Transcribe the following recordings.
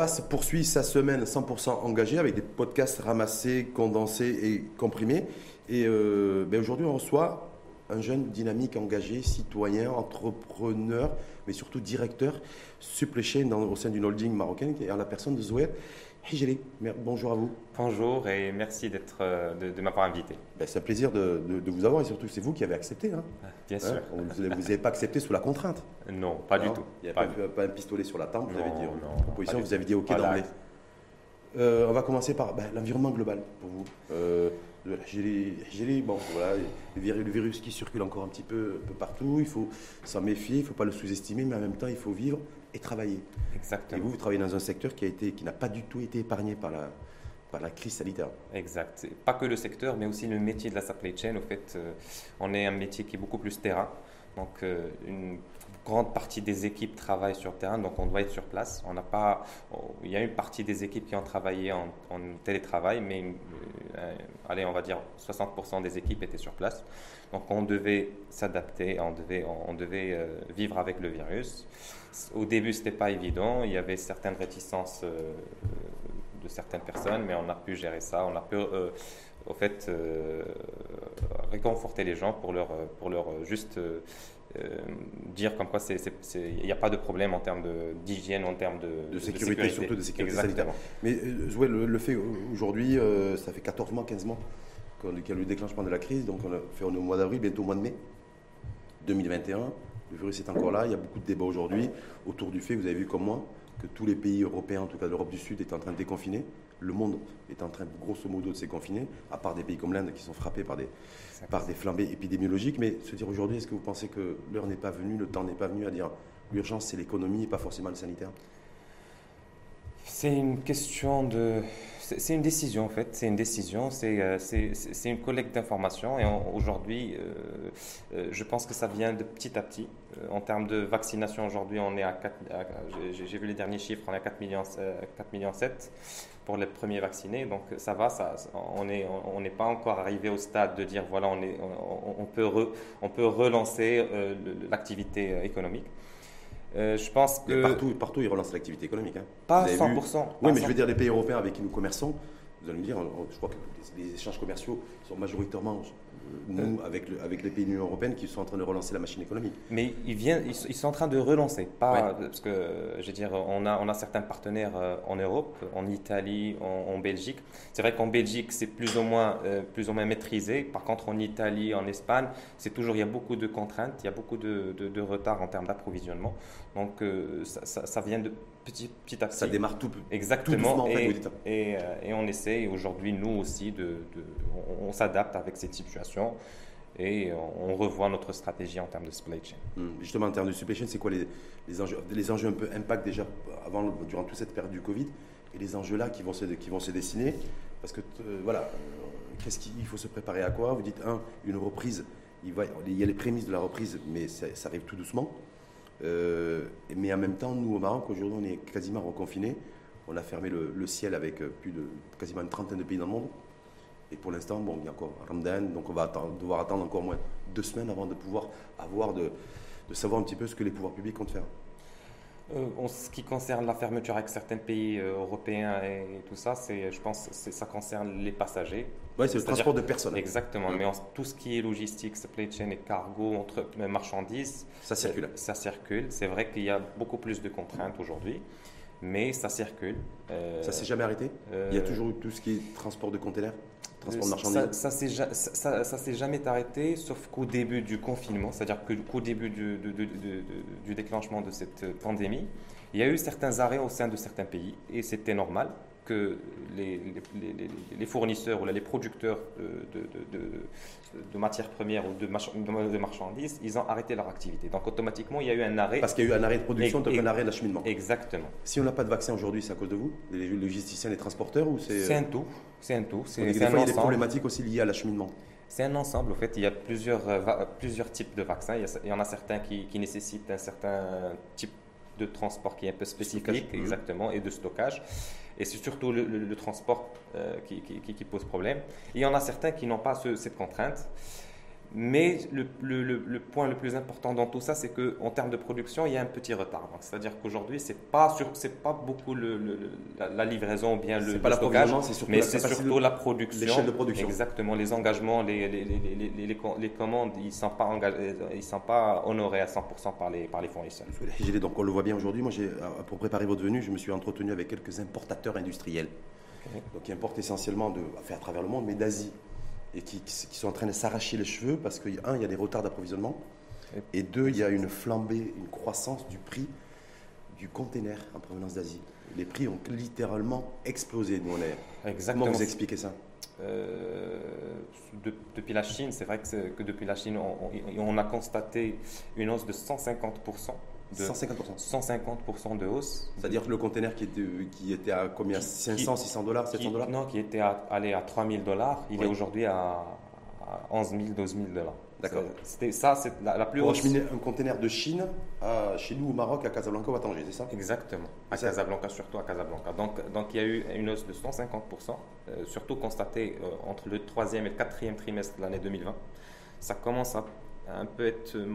face poursuit sa semaine 100% engagée avec des podcasts ramassés, condensés et comprimés. Et euh, ben aujourd'hui, on reçoit un jeune dynamique, engagé, citoyen, entrepreneur, mais surtout directeur supply chain au sein d'une holding marocaine, qui est la personne de Zoé Hijeli. Bonjour à vous. Bonjour et merci d'être, euh, de, m'avoir invité. Ben, c'est un plaisir de, vous avoir et surtout c'est vous qui avez accepté. Hein. Ah, bien sûr. Hein, vous n'avez pas accepté sous la contrainte. Non, pas du tout. Il n'y a pas, un pistolet sur la table, vous avez dit non, proposition, vous avez dit OK d'emblée. Euh, on va commencer par ben, l'environnement global pour vous. Euh, bon, voilà, le virus, le virus, qui circule encore un petit peu, peu partout, il faut s'en méfier, il ne faut pas le sous-estimer, mais en même temps, il faut vivre et travailler. Exactement. Et vous, vous travaillez dans un secteur qui, a été, qui n'a pas du tout été épargné par la, par la crise sanitaire. Exact. Pas que le secteur, mais aussi le métier de la supply chain. Au fait, euh, on est un métier qui est beaucoup plus terrain. Donc, euh, une grande partie des équipes travaillent sur terrain, donc on doit être sur place. On n'a pas, il y a une partie des équipes qui ont travaillé en, télétravail, mais euh, allez, on va dire 60% des équipes étaient sur place. Donc on devait s'adapter, on devait, on, devait vivre avec le virus. Au début, c'était pas évident. Il y avait certaines réticences euh, de certaines personnes, mais on a pu gérer ça. On a pu, au fait, réconforter les gens pour leur, pour leur juste euh, dire comme quoi il n'y a pas de problème en termes d'hygiène, en termes de, de, sécurité, surtout de sécurité sanitaire. Mais euh, le, fait aujourd'hui, euh, ça fait 14 mois, 15 mois qu'il y a le déclenchement de la crise, donc on, a fait, on est au mois d'avril, bientôt au mois de mai 2021. Le virus est encore là, il y a beaucoup de débats aujourd'hui autour du fait, vous avez vu comme moi, que tous les pays européens, en tout cas l'Europe du Sud, est en train de déconfiner. Le monde est en train, grosso modo, de se confiner, à part des pays comme l'Inde qui sont frappés par des, par des flambées épidémiologiques. Mais se dire aujourd'hui, est-ce que vous pensez que l'heure n'est pas venue, le temps n'est pas venu à dire l'urgence, c'est l'économie et pas forcément le sanitaire? C'est une question de c'est une décision en fait, c'est une décision, c'est euh, une collecte d'informations et aujourd'hui, euh, euh, je pense que ça vient de petit à petit. en termes de vaccination, aujourd'hui, on est à 4, j'ai vu les derniers chiffres, on est à 4 millions, 4 millions 7 pour les premiers vaccinés, donc ça va, ça, on n'est on n'est pas encore arrivé au stade de dire voilà, on, est, on, peut, on peut relancer l'activité économique. Euh, je pense que. partout, partout, ils relancent l'activité économique. Hein. Pas 100%. Oui, mais je veux dire, les pays européens avec qui nous commerçons, vous allez me dire, je crois que les échanges commerciaux sont majoritairement nous, avec, le, avec les pays de l'Union européenne qui sont en train de relancer la machine économique. Mais ils, viennent, ils, sont en train de relancer. Pas, Parce que, je veux dire, on a, on a certains partenaires euh, en Europe, en Italie, en, Belgique. C'est vrai qu'en Belgique, c'est plus, ou moins, euh, plus ou moins maîtrisé. Par contre, en Italie, en Espagne, c'est toujours, il y a beaucoup de contraintes, il y a beaucoup de, de, retard en termes d'approvisionnement. Donc, euh, ça, ça, vient de petit, petit à petit. Ça démarre tout, Exactement. et, et, et, on essaie aujourd'hui, nous aussi, de, de on s'adapte avec cette situation et on revoit notre stratégie en termes de supply chain. Hmm. Justement, en termes de supply chain, c'est quoi les, les, enjeux, les enjeux un peu impact déjà avant, durant toute cette période du Covid et les enjeux là qui vont se, qui vont se dessiner? Parce que euh, voilà, euh, qu'est-ce qu'il faut se préparer à quoi? Vous dites, un, une reprise, il, va, il y a les prémices de la reprise, mais ça, arrive tout doucement. Euh, mais en même temps, nous au Maroc, aujourd'hui, on est quasiment reconfinés. On a fermé le, ciel avec plus de quasiment une trentaine de pays dans le monde. Et pour l'instant, bon, il y a encore Ramadan, donc on va devoir attendre encore moins deux semaines avant de pouvoir avoir de savoir un petit peu ce que les pouvoirs publics comptent faire. Euh, en ce qui concerne la fermeture avec certains pays euh, européens et, tout ça, c'est, je pense que ça concerne les passagers. Oui, c'est le transport de personnes. Exactement, mais tout ce qui est logistique, supply chain et cargo, entre marchandises, ça circule. Euh, ça circule. C'est vrai qu'il y a beaucoup plus de contraintes aujourd'hui mais ça circule. Euh, ça s'est jamais arrêté? Il y a toujours eu tout ce qui est transport de containers? Transport de marchandises. Ça, ça, ça s'est jamais arrêté, sauf qu'au début du confinement, c'est-à-dire qu'au début du, du, déclenchement de cette pandémie, il y a eu certains arrêts au sein de certains pays, et c'était normal que les, les, fournisseurs ou les producteurs de, matières premières ou de, marchandises, ils ont arrêté leur activité. Donc automatiquement, il y a eu un arrêt. Parce qu'il y a eu un arrêt de production, donc un arrêt d'acheminement. Exactement. Si on n'a pas de vaccin aujourd'hui, c'est à cause de vous? Les logisticiens, les transporteurs ou c'est... C'est un tout. C'est un tout. C'est, des fois, il y a des problématiques aussi liées à l'acheminement. C'est un ensemble. En fait, il y a plusieurs, euh, plusieurs types de vaccins. Il y, en a certains qui, qui nécessitent un certain type de transport qui est un peu spécifique, exactement, et de stockage. Et c'est surtout le, transport euh, qui, qui, pose problème. il y en a certains qui n'ont pas cette contrainte. Mais le, le, le, point le plus important dans tout ça, c'est qu'en termes de production, il y a un petit retard. C'est-à-dire qu'aujourd'hui, ce n'est pas, beaucoup la, livraison ou bien le, pas stockage, mais c'est surtout la production. L'échelle de production. Exactement, les engagements, les, les, les, les commandes, ils ne sont, pas sont pas honorés à 100% par les, par les fournisseurs. Donc on le voit bien aujourd'hui. Moi, pour préparer votre venue, je me suis entretenu avec quelques importateurs industriels. Donc qui importent essentiellement de, à travers le monde, mais d'Asie et qui, sont en train de s'arracher les cheveux parce que, un, il y a des retards d'approvisionnement, et deux, il y a une flambée, une croissance du prix du container en provenance d'Asie. Les prix ont littéralement explosé. Nous, on Exactement. Comment vous expliquez ça? Euh, depuis la Chine, c'est vrai que, depuis la Chine, on, a constaté une hausse de 150%. De 150%. 150% de hausse. C'est-à-dire que le conteneur qui était, qui était à combien 500, 600 dollars, 700 dollars Non, qui était allé à 3000 dollars, il est aujourd'hui à, 11 000, 12 000 dollars. D'accord. C'était ça, c'est la, plus Pour acheminer un conteneur de Chine à, chez nous au Maroc, à Casablanca ou à Tanger, c'est ça? Exactement. À Casablanca, surtout à Casablanca. Donc, donc il y a eu une hausse de 150%, euh, surtout constatée euh, entre le troisième et le quatrième trimestre de l'année 2020. Ça commence à un peu être euh,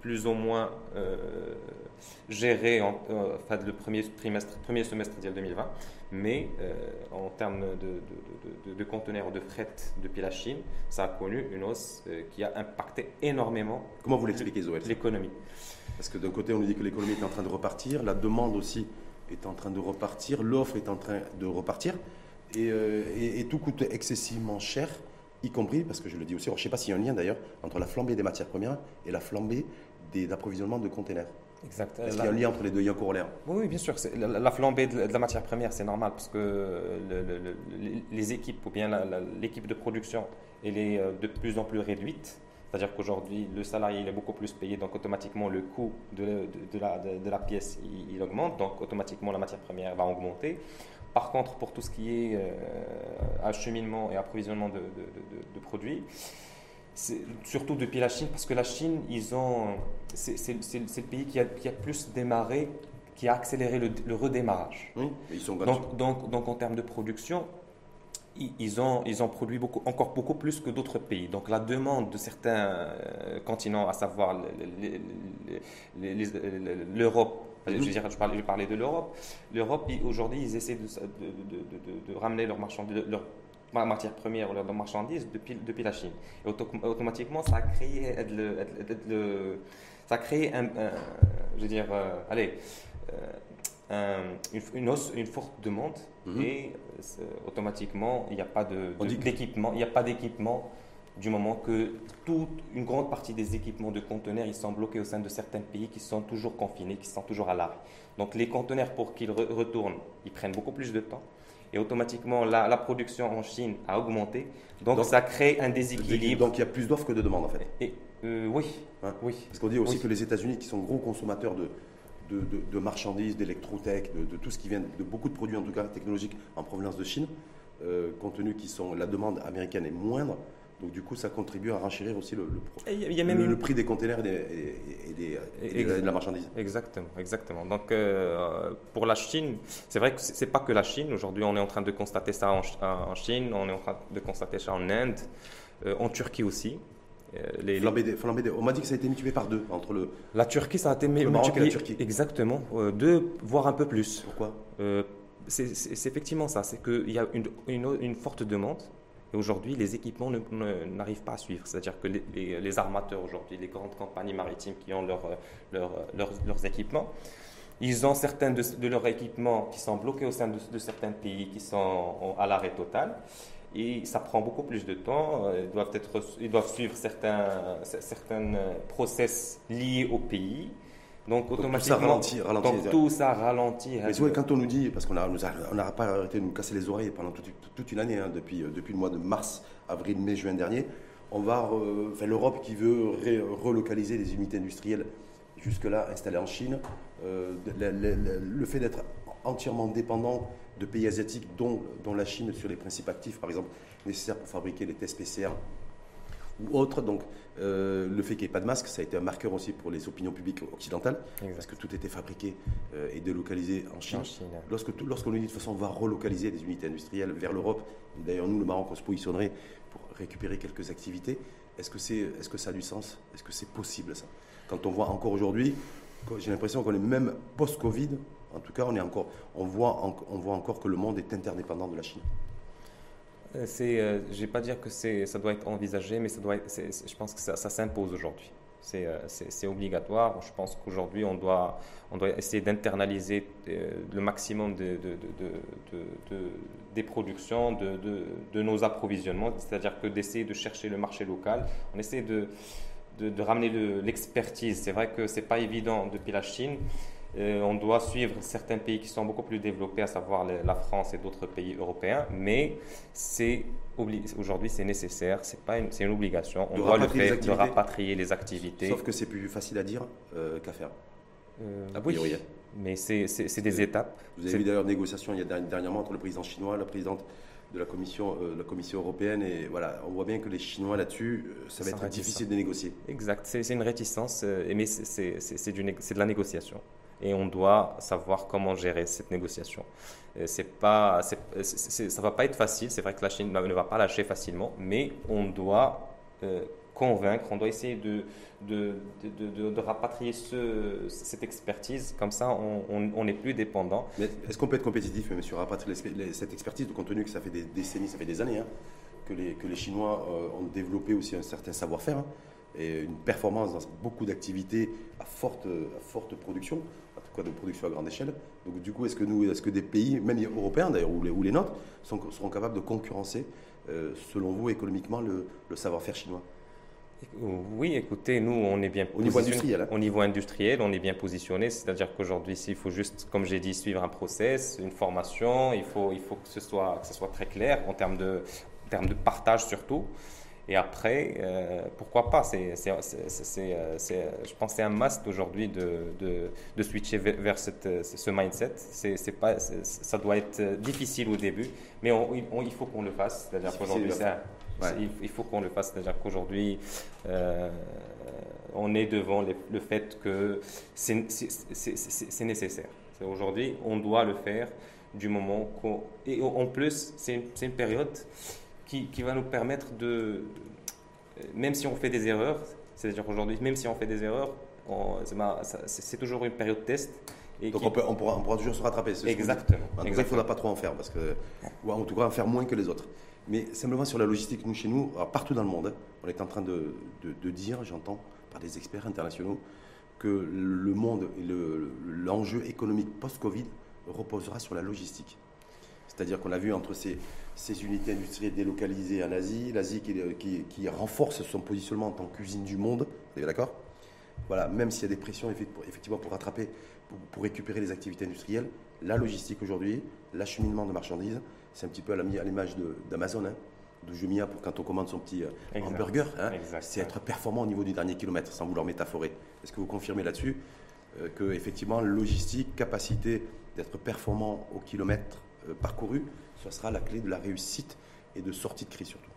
plus ou moins géré en, enfin, le premier trimestre, premier semestre de 2020, mais en termes de, de, conteneurs de fret depuis la Chine, ça a connu une hausse qui a impacté énormément. Comment vous l'expliquez, Zoé? L'économie. Parce que d'un côté, on nous dit que l'économie est en train de repartir, la demande aussi est en train de repartir, l'offre est en train de repartir, et, euh, tout coûte excessivement cher, y compris, parce que je le dis aussi, je ne sais pas s'il y a un lien d'ailleurs entre la flambée des matières premières et la flambée des approvisionnements de containers. Exact. Est-ce qu'il y a un lien entre les deux? Il y a un corollaire Oui, bien sûr. La, la, flambée de, la matière première, c'est normal parce que les équipes ou bien l'équipe de production, elle est euh, de plus en plus réduite. C'est-à-dire qu'aujourd'hui, le salarié il est beaucoup plus payé, donc automatiquement le coût de, de, la, de la, pièce il, augmente, donc automatiquement la matière première va augmenter. Par contre, pour tout ce qui est euh, acheminement et approvisionnement de, produits, surtout depuis la Chine, parce que la Chine, ils ont, c'est, le pays qui a, qui a, plus démarré, qui a accéléré le, redémarrage. Oui, ils sont donc, donc, donc en termes de production, ils ont, ils ont produit beaucoup, encore beaucoup plus que d'autres pays. Donc la demande de certains euh, continents, à savoir l'Europe, je, veux dire, je, parlais, de l'Europe, l'Europe aujourd'hui ils essaient de, de, de, ramener leurs marchandises, leur matière première ou leurs marchandises depuis, depuis la Chine. Et automatiquement ça a créé, ça a créé un, je veux dire, euh, allez, euh, une, hausse, une forte demande Mhm. Et euh, automatiquement, il n'y a pas d'équipement. il n'y a pas d'équipement du moment que toute une grande partie des équipements de conteneurs ils sont bloqués au sein de certains pays qui sont toujours confinés, qui sont toujours à l'arrêt. Donc les conteneurs, pour qu'ils retournent, ils prennent beaucoup plus de temps. Et automatiquement, la, production en Chine a augmenté. Donc, ça crée un déséquilibre. Donc il y a plus d'offres que de demandes en fait. Et, euh, oui, hein oui. Parce qu'on dit aussi que les États-Unis, qui sont gros consommateurs de, de, marchandises, d'électrotech, de, tout ce qui vient, de beaucoup de produits en tout cas technologiques en provenance de Chine, euh, compte tenu que la demande américaine est moindre. Donc du coup, ça contribue à renchérir aussi le, le, prix des containers et, de la marchandise. Exactement, exactement. Donc euh, pour la Chine, c'est vrai que c'est pas que la Chine. Aujourd'hui, on est en train de constater ça en, Chine, on est en train de constater ça en Inde, euh, en Turquie aussi. Euh, les, On m'a dit que ça a été multiplié par deux entre le. La Turquie, ça a été multiplié. La Turquie. Exactement, euh, deux, voire un peu plus. Pourquoi? C'est effectivement ça. C'est qu'il y a une, une, forte demande. Aujourd'hui, les équipements n'arrivent pas à suivre. C'est-à-dire que les, armateurs aujourd'hui, les grandes compagnies maritimes qui ont leur, leur, leurs équipements, ils ont certains de, de, leurs équipements qui sont bloqués au sein de, de certains pays qui sont à l'arrêt total et ça prend beaucoup plus de temps. Euh, ils doivent, être, ils doivent suivre certains, certains process liés au pays. Donc, automatiquement, tout ça ralentit, ralentit, donc, tout ça ralentit. Mais quand on nous dit, parce qu'on n'a on pas arrêté de nous casser les oreilles pendant toute, toute une année, hein, depuis, euh, depuis le mois de mars, avril, mai, juin dernier, on va, enfin, l'Europe qui veut relocaliser les unités industrielles jusque-là installées en Chine, euh, le fait d'être entièrement dépendant de pays asiatiques, dont, dont la Chine sur les principes actifs, par exemple, nécessaires pour fabriquer les tests PCR ou autres. Donc, euh, le fait qu'il n'y ait pas de masque, ça a été un marqueur aussi pour les opinions publiques occidentales, parce que tout était fabriqué euh, et délocalisé en Chine. Lorsque Lorsqu'on nous dit de toute façon on va relocaliser des unités industrielles vers l'Europe, d'ailleurs nous, le Maroc, on se positionnerait pour récupérer quelques activités. Est-ce que, c'est, est-ce que ça a du sens? Est-ce que c'est possible ça? Quand on voit encore aujourd'hui, j'ai l'impression qu'on est même post-Covid, en tout cas, on, est encore, on, voit, on voit encore que le monde est interdépendant de la Chine. Euh, c'est, euh, vais pas dire que c'est, ça doit être envisagé, mais ça doit je pense que ça, s'impose aujourd'hui. Euh, c'est, obligatoire. Je pense qu'aujourd'hui, on doit, on doit essayer d'internaliser le maximum de, de, des productions, de, nos approvisionnements, c'est-à-dire que d'essayer de chercher le marché local. On essaie de, ramener l'expertise. C'est vrai que ce n'est pas évident depuis la Chine. Euh, on doit suivre certains pays qui sont beaucoup plus développés, à savoir la France et d'autres pays européens, mais c'est aujourd'hui c'est nécessaire, c'est pas une, une obligation. On doit le faire de rapatrier les activités. Sauf que c'est plus facile à dire euh, qu'à faire. Euh, oui, mais c'est des étapes. Vous avez vu d'ailleurs négociation il y a dernièrement entre le président chinois, la présidente de la Commission, euh, la Commission européenne. Et voilà, on voit bien que les Chinois là-dessus, ça va être difficile de négocier. Exact, c'est une réticence, mais c'est de la négociation et on doit savoir comment gérer cette négociation. C'est pas, ça va pas être facile. C'est vrai que la Chine ne va pas lâcher facilement, mais on doit euh, convaincre, on doit essayer de, de, de, rapatrier ce, cette expertise. Comme ça, on n'est plus dépendant. Est-ce qu'on peut être compétitif, monsieur, rapatrier cette expertise, compte tenu que ça fait des décennies, ça fait des années, hein, que, les, que les Chinois euh, ont développé aussi un certain savoir-faire hein, et une performance dans beaucoup d'activités à forte, à forte production? De production à grande échelle. Donc du coup, est-ce que nous, est-ce que des pays, même européens d'ailleurs, ou les, ou les nôtres, sont, seront capables de concurrencer, euh, selon vous, économiquement, le, savoir-faire chinois? Oui, écoutez, nous, on est bien au niveau industriel. Hein. Au niveau industriel, on est bien positionné. C'est-à-dire qu'aujourd'hui, il faut juste, comme j'ai dit, suivre un process, une formation. Il faut, il faut que ce soit, que ce soit très clair en termes de, en termes de partage surtout. Et après, euh, pourquoi pas c'est, euh, Je pense que c'est un must aujourd'hui de, de, de, switcher vers cette, ce mindset. C'est, pas, ça doit être difficile au début, mais il faut qu'on le fasse. C'est-à-dire qu'aujourd'hui, il, faut qu'on le fasse. C'est-à-dire qu'aujourd'hui, euh, on est devant le fait que c'est, nécessaire. Aujourd'hui, on doit le faire du moment qu'on... Et en plus, c'est une période qui, va nous permettre de, même si on fait des erreurs, c'est-à-dire aujourd'hui, même si on fait des erreurs, c'est toujours une période de test. Et Donc on, peut, on, pourra, on, pourra, toujours se rattraper. Exactement. il ne faudra pas trop en faire, parce que, ou en tout cas en faire moins que les autres. Mais simplement sur la logistique, nous, chez nous, partout dans le monde, on est en train de, de, dire, j'entends, par des experts internationaux, que le monde et l'enjeu économique post-Covid reposera sur la logistique. C'est-à-dire qu'on a vu entre ces, ces unités industrielles délocalisées en Asie, l'Asie qui, qui, renforce son positionnement en tant qu'usine du monde, vous êtes d'accord? Voilà, même s'il y a des pressions effectivement pour rattraper, pour, récupérer les activités industrielles, la logistique aujourd'hui, l'acheminement de marchandises, c'est un petit peu à l'image d'Amazon, hein, de Jumia pour quand on commande son petit euh, hamburger, hein, c'est être performant au niveau du dernier kilomètre, sans vouloir métaphorer. Est-ce que vous confirmez là-dessus euh, que effectivement logistique, capacité d'être performant au kilomètre euh, parcouru, ce sera la clé de la réussite et de sortie de crise surtout.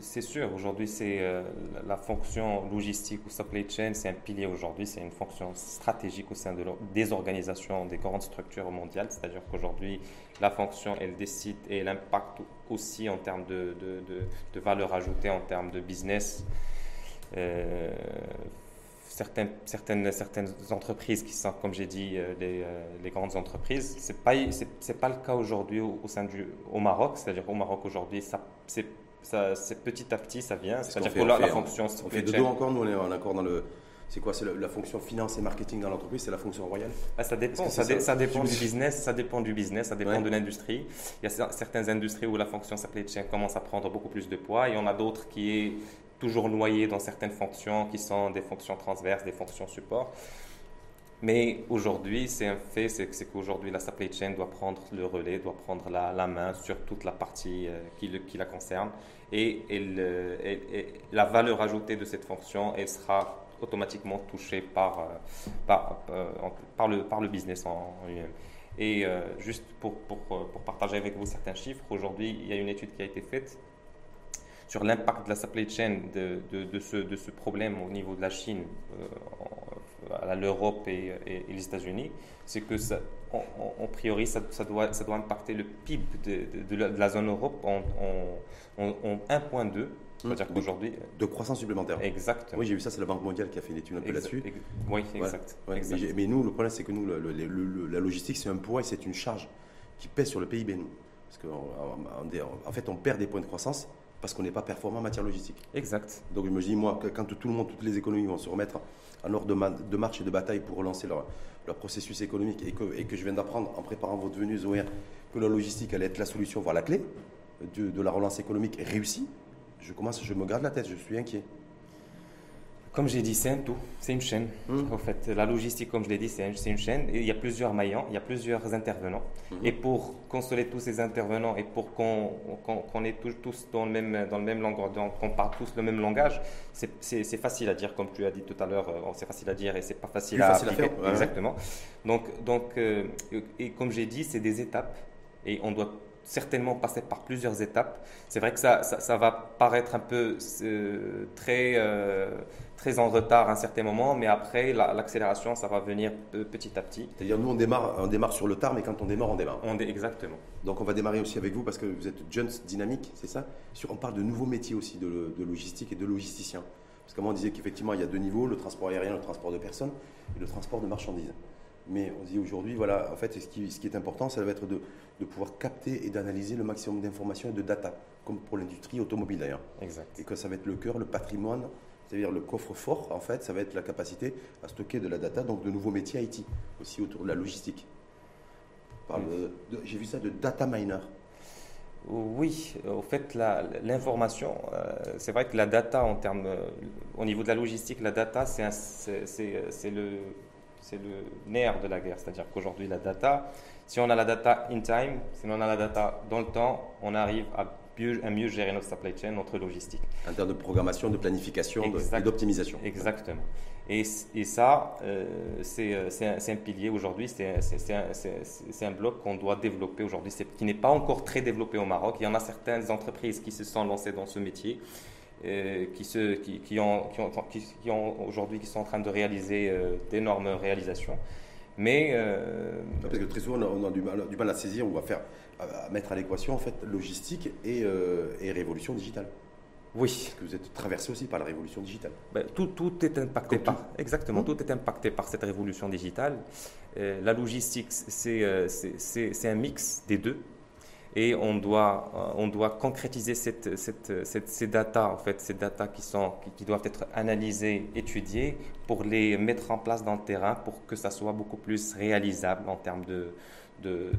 C'est sûr, aujourd'hui, c'est euh, la fonction logistique ou supply chain, c'est un pilier aujourd'hui, c'est une fonction stratégique au sein de, des organisations, des grandes structures mondiales. C'est-à-dire qu'aujourd'hui, la fonction, elle décide et elle impacte aussi en termes de, de, de valeur ajoutée, en termes de business. Euh, certaines, certaines, certaines entreprises qui sont, comme j'ai dit, euh, les, euh, les, grandes entreprises. Ce n'est pas, c'est, pas le cas aujourd'hui au, sein du au Maroc. C'est-à-dire qu'au Maroc aujourd'hui, ça, c'est, ça, c'est petit à petit, ça vient. C'est-à-dire que la, fonction. On fait de dos encore, nous on est encore dans le. C'est quoi C'est la, fonction finance et marketing dans l'entreprise C'est la fonction royale ah, Ça dépend. Ça, ça, dépend du business. Ça dépend du business. Ça dépend de l'industrie. Il y a certaines industries où la fonction supply chain commence à prendre beaucoup plus de poids. Il y en a d'autres qui est toujours noyé dans certaines fonctions qui sont des fonctions transverses, des fonctions support. Mais aujourd'hui, c'est un fait, c'est qu'aujourd'hui, la supply chain doit prendre le relais, doit prendre la, main sur toute la partie euh, qui, la concerne. Et, la valeur ajoutée de cette fonction, elle sera automatiquement touchée par, euh, euh, le, business en, lui-même. Et juste pour, partager avec vous certains chiffres, aujourd'hui, il y a une étude qui a été faite sur l'impact de la supply chain de, de, ce, de, ce, problème au niveau de la Chine, euh, l'Europe et, les États-Unis, c'est que ça, on, priori, ça, doit, ça doit impacter le PIB de, la, zone Europe en, en, en 1,2 c'est-à-dire qu'aujourd'hui. De croissance supplémentaire. Exactement. Oui, j'ai vu ça, c'est la Banque mondiale qui a fait une étude un peu là-dessus. Oui, exact. Mais, nous, le problème, c'est que nous, la logistique, c'est un poids et c'est une charge qui pèse sur le PIB, nous. Parce qu'en en fait, on perd des points de croissance parce qu'on n'est pas performant en matière logistique. Exact. Donc je me dis, moi, quand tout le monde, toutes les économies vont se remettre en ordre de, marche et de bataille pour relancer leur, leur processus économique et que, et que je viens d'apprendre en préparant votre venue, Zoé, que la logistique allait être la solution, voire la clé de, de la relance économique réussie, je commence, je me garde la tête, je suis inquiet. Comme j'ai dit, c'est un tout, c'est une chaîne. En hmm. fait, la logistique, comme je l'ai dit, c'est une chaîne. il y a plusieurs maillons, il y a plusieurs intervenants. Hmm. Et pour consoler tous ces intervenants et pour qu'on qu est tous, tous, dans le même, dans le même langage, qu'on parle tous le même langage, c'est facile à dire, comme tu as dit tout à l'heure. Euh, c'est facile à dire et c'est pas facile, à, facile à, faire. Exactement. Donc, donc euh, et comme j'ai dit, c'est des étapes et on doit certainement passer par plusieurs étapes. C'est vrai que ça, ça, va paraître un peu euh, très, euh, très en retard à un certain moment, mais après, l'accélération, ça va venir petit à petit. C'est-à-dire, nous, on démarre, on démarre sur le tard, mais quand on démarre, on démarre. On exactement. Donc, on va démarrer aussi avec vous parce que vous êtes jeunes dynamiques, c'est ça? Sur, On parle de nouveaux métiers aussi, de, de logistique et de logisticien. Parce qu'à on disait qu'effectivement, il y a deux niveaux, le transport aérien, le transport de personnes et le transport de marchandises. Mais on dit aujourd'hui, voilà, en fait, ce qui, ce qui est important, ça va être de, de pouvoir capter et d'analyser le maximum d'informations et de data, comme pour l'industrie automobile d'ailleurs. Exact. Et que ça va être le cœur, le patrimoine, c'est-à-dire le coffre-fort, en fait, ça va être la capacité à stocker de la data, donc de nouveaux métiers IT, aussi autour de la logistique. J'ai vu ça de data miner. Oui, au fait, l'information, euh, c'est vrai que la data, en termes, euh, au niveau de la logistique, la data, c'est le, c'est le nerf de la guerre. C'est-à-dire qu'aujourd'hui, la data, si on a la data in time, si on a la data dans le temps, on arrive à mieux, à mieux gérer notre supply chain, notre logistique. En termes de programmation, de planification et d'optimisation. Exactement. Et, et ça, euh, euh, c'est un, un, pilier aujourd'hui, c'est un, un, bloc qu'on doit développer aujourd'hui, qui n'est pas encore très développé au Maroc. Il y en a certaines entreprises qui se sont lancées dans ce métier qui, se, qui, qui, ont, qui, ont, qui, ont aujourd'hui qui sont en train de réaliser euh, d'énormes réalisations. Mais euh, parce que très souvent on a, du, mal, du, mal, à saisir, on va faire à mettre à l'équation en fait logistique et, euh, et révolution digitale. Oui. Parce que vous êtes traversé aussi par la révolution digitale. Ben, tout, tout, est impacté par exactement tout est impacté par cette révolution digitale. la logistique c'est un mix des deux et on doit, euh, on doit concrétiser cette, cette, ces datas, en fait, ces datas qui, sont, qui, doivent être analysées, étudiées pour les mettre en place dans le terrain pour que ça soit beaucoup plus réalisable en termes de, de,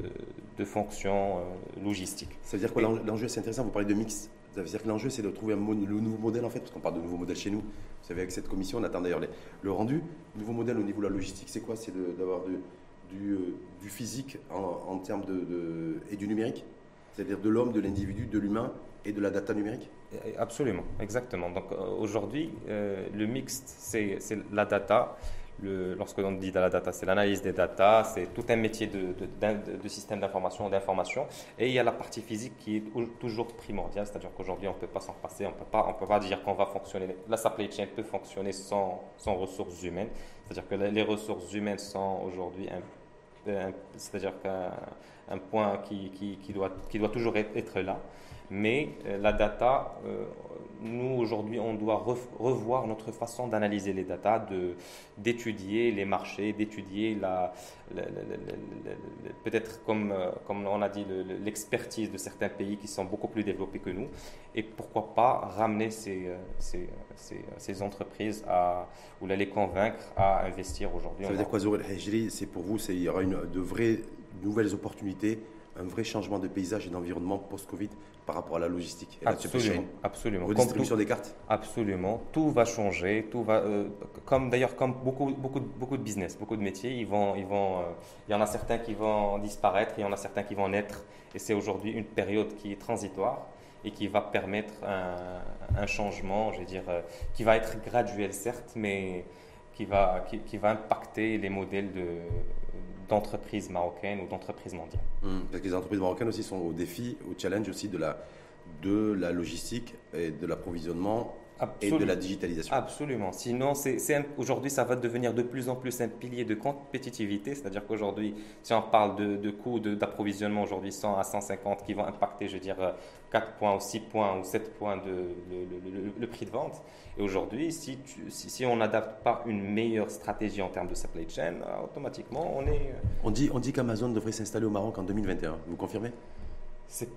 de fonctions euh, logistiques. Ça veut dire que l'enjeu, c'est intéressant, vous parlez de mix. Ça veut dire que l'enjeu, c'est de trouver un le nouveau modèle, en fait, parce qu'on parle de nouveau modèle chez nous. Vous savez, avec cette commission, on attend d'ailleurs le rendu. Le nouveau modèle au niveau de la logistique, c'est quoi? C'est d'avoir du, euh, du, physique en, en termes de, de, et du numérique? C'est-à-dire de l'homme, de l'individu, de l'humain et de la data numérique Absolument, exactement. Donc euh, aujourd'hui, euh, le mixte, c'est la data. lorsque l'on dit de la data, c'est l'analyse des data, c'est tout un métier de, de, système d'information. Et il y a la partie physique qui est toujours primordiale, c'est-à-dire qu'aujourd'hui, on ne peut pas s'en passer, on ne peut pas dire qu'on va fonctionner. La supply chain peut fonctionner sans, sans ressources humaines, c'est-à-dire que les ressources humaines sont aujourd'hui, c'est-à-dire qu'un un point qui, qui, doit, qui doit toujours être là. Mais euh, la data, euh, nous aujourd'hui, on doit revoir notre façon d'analyser les data, d'étudier les marchés, d'étudier la, peut-être comme, euh, comme on a dit, l'expertise de certains pays qui sont beaucoup plus développés que nous. Et pourquoi pas ramener ces, ces, ces, entreprises à, ou les convaincre à investir aujourd'hui. Ça veut dire quoi, Zourel C'est pour vous, il y aura une, de vraies nouvelles opportunités, un vrai changement de paysage et d'environnement post-Covid par rapport à la logistique et absolument, la absolument. Redistribution des cartes Absolument. Tout va changer. Tout va, euh, comme d'ailleurs, comme beaucoup, beaucoup, beaucoup de business, beaucoup de métiers, ils vont, ils vont, euh, il y en a certains qui vont disparaître, il y en a certains qui vont naître. Et c'est aujourd'hui une période qui est transitoire et qui va permettre un, un changement, je veux dire, euh, qui va être graduel certes, mais qui va, qui, qui va impacter les modèles de, d'entreprises marocaines ou d'entreprises mondiales. Hum, parce que les entreprises marocaines aussi sont au défi, au challenge aussi de la, de la logistique et de l'approvisionnement et de la digitalisation. Absolument. Sinon, aujourd'hui, ça va devenir de plus en plus un pilier de compétitivité. C'est-à-dire qu'aujourd'hui, si on parle de, de coûts d'approvisionnement, aujourd'hui 100 à 150 qui vont impacter, je veux dire, 4 points ou 6 points ou 7 points de le, prix de vente. Et aujourd'hui, si, si, on n'adapte pas une meilleure stratégie en termes de supply chain, automatiquement, on est... On dit, on dit qu'Amazon devrait s'installer au Maroc en 2021. Vous confirmez? C'est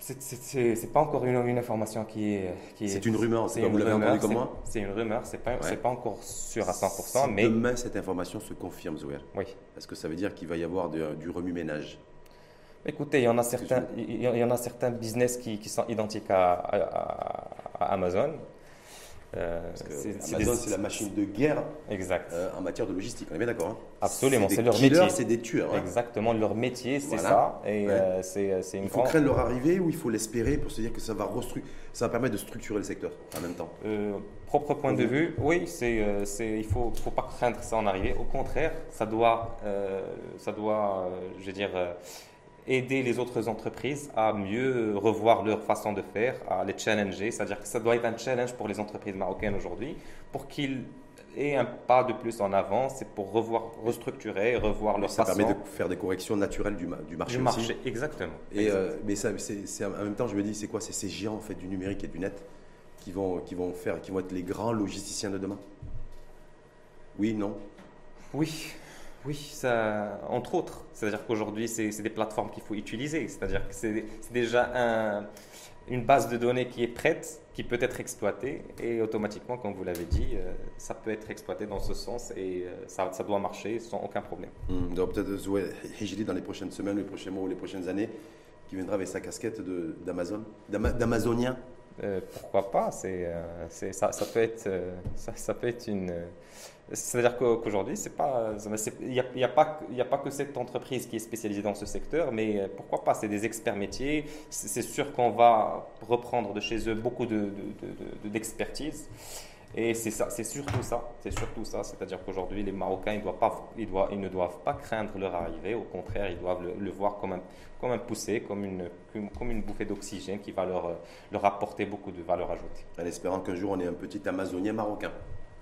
c'est pas encore une, une, information qui est. c'est une rumeur, c'est vous l'avez entendu comme moi C'est une rumeur, c'est pas, pas encore sûr à 100%. mais demain, cette information se confirme, Zouer. Oui. Est-ce que ça veut dire qu'il va y avoir du remue-ménage? Écoutez, il y en a certains, il y en a certains business qui, qui sont identiques à, à Amazon. Euh, Amazon, c'est la machine de guerre exact. Euh, en matière de logistique. On est bien d'accord hein Absolument, c'est leur métier. C'est des tueurs. Hein. Exactement, leur métier, c'est ça. Et euh, c'est, il faut craindre leur arrivée ou il faut l'espérer pour se dire que ça va, ça va permettre de structurer le secteur en même temps? Propre point de vue, oui, c'est, il ne faut, faut, pas craindre ça en arrivée. Au contraire, ça doit, ça doit je veux dire, aider les autres entreprises à mieux revoir leur façon de faire, à les challenger. C'est-à-dire que ça doit être un challenge pour les entreprises marocaines aujourd'hui pour qu'ils aient un pas de plus en avant. C'est pour revoir, restructurer, revoir leur ça façon. Ça permet de faire des corrections naturelles du, du marché. Du marché, exactement. Et, euh, mais ça, c'est, en même temps, je me dis, c'est quoi? C'est ces géants en fait, du numérique et du net qui vont, qui vont faire, qui vont être les grands logisticiens de demain? Oui, non? Oui. Oui, ça, entre autres. C'est-à-dire qu'aujourd'hui, c'est des plateformes qu'il faut utiliser. C'est-à-dire que c'est déjà un, une base de données qui est prête, qui peut être exploitée. Et automatiquement, comme vous l'avez dit, euh, ça peut être exploité dans ce sens et euh, ça, ça, doit marcher sans aucun problème. Mmh, donc peut-être Hijri dans les prochaines semaines, les prochains mois ou les prochaines années, qui viendra avec sa casquette d'Amazon, d'Amazonien euh, pourquoi pas? C'est, ça, ça, peut être, ça, ça peut être une c'est-à-dire qu'aujourd'hui, il n'y a, a, pas, a pas que cette entreprise qui est spécialisée dans ce secteur, mais euh, pourquoi pas C'est des experts métiers. C'est sûr qu'on va reprendre de chez eux beaucoup d'expertise. De, et c'est surtout ça, c'est surtout ça. C'est-à-dire qu'aujourd'hui, les Marocains, ils, ne doivent pas craindre leur arrivée. Au contraire, ils doivent le, voir comme un, comme un poussé, comme une, comme une bouffée d'oxygène qui va leur, leur apporter beaucoup de valeur ajoutée. En espérant qu'un jour, on ait un petit Amazonien marocain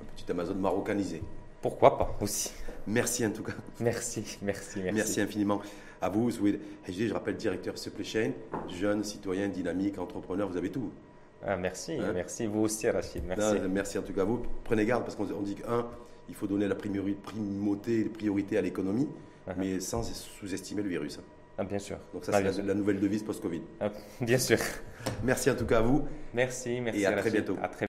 un petit Amazon marocanisé. Pourquoi pas aussi. Merci en tout cas. Merci, merci, merci. Merci infiniment à vous, Zouid Je rappelle directeur supply chain, jeune, citoyen, dynamique, entrepreneur, vous avez tout. Ah, merci, hein merci vous aussi Rachid, merci. merci en tout cas à vous. Prenez garde parce qu'on dit qu'un, il faut donner la primauté, les priorités à l'économie, uh-huh. mais sans sous-estimer le virus. Ah, bien sûr. Donc ça, c'est la, nouvelle devise post-Covid. Ah, bien sûr. Merci en tout cas à vous. Merci, merci. Et à très bientôt. À très